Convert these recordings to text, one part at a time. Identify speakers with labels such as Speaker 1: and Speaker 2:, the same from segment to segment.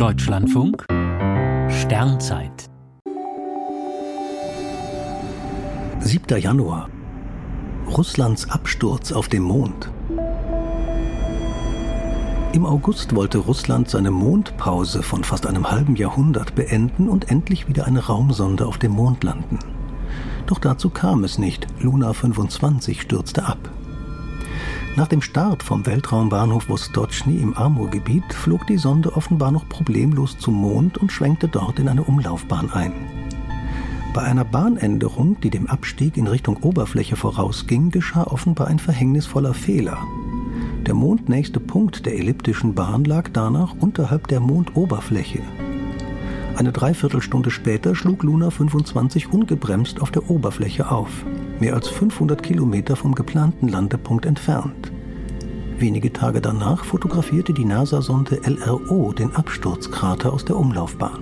Speaker 1: Deutschlandfunk Sternzeit
Speaker 2: 7. Januar Russlands Absturz auf dem Mond. Im August wollte Russland seine Mondpause von fast einem halben Jahrhundert beenden und endlich wieder eine Raumsonde auf dem Mond landen. Doch dazu kam es nicht. Luna 25 stürzte ab. Nach dem Start vom Weltraumbahnhof Vostochny im Amurgebiet flog die Sonde offenbar noch problemlos zum Mond und schwenkte dort in eine Umlaufbahn ein. Bei einer Bahnänderung, die dem Abstieg in Richtung Oberfläche vorausging, geschah offenbar ein verhängnisvoller Fehler. Der mondnächste Punkt der elliptischen Bahn lag danach unterhalb der Mondoberfläche. Eine Dreiviertelstunde später schlug Luna 25 ungebremst auf der Oberfläche auf mehr als 500 Kilometer vom geplanten Landepunkt entfernt. Wenige Tage danach fotografierte die NASA-Sonde LRO den Absturzkrater aus der Umlaufbahn.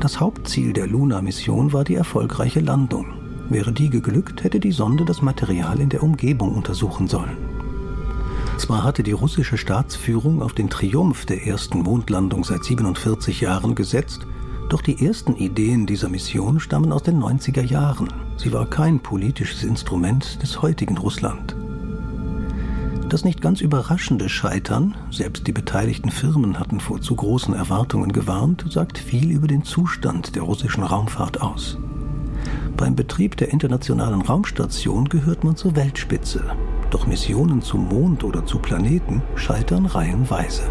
Speaker 2: Das Hauptziel der Luna-Mission war die erfolgreiche Landung. Wäre die geglückt, hätte die Sonde das Material in der Umgebung untersuchen sollen. Zwar hatte die russische Staatsführung auf den Triumph der ersten Mondlandung seit 47 Jahren gesetzt, doch die ersten Ideen dieser Mission stammen aus den 90er Jahren. Sie war kein politisches Instrument des heutigen Russland. Das nicht ganz überraschende Scheitern, selbst die beteiligten Firmen hatten vor zu großen Erwartungen gewarnt, sagt viel über den Zustand der russischen Raumfahrt aus. Beim Betrieb der internationalen Raumstation gehört man zur Weltspitze. Doch Missionen zum Mond oder zu Planeten scheitern reihenweise.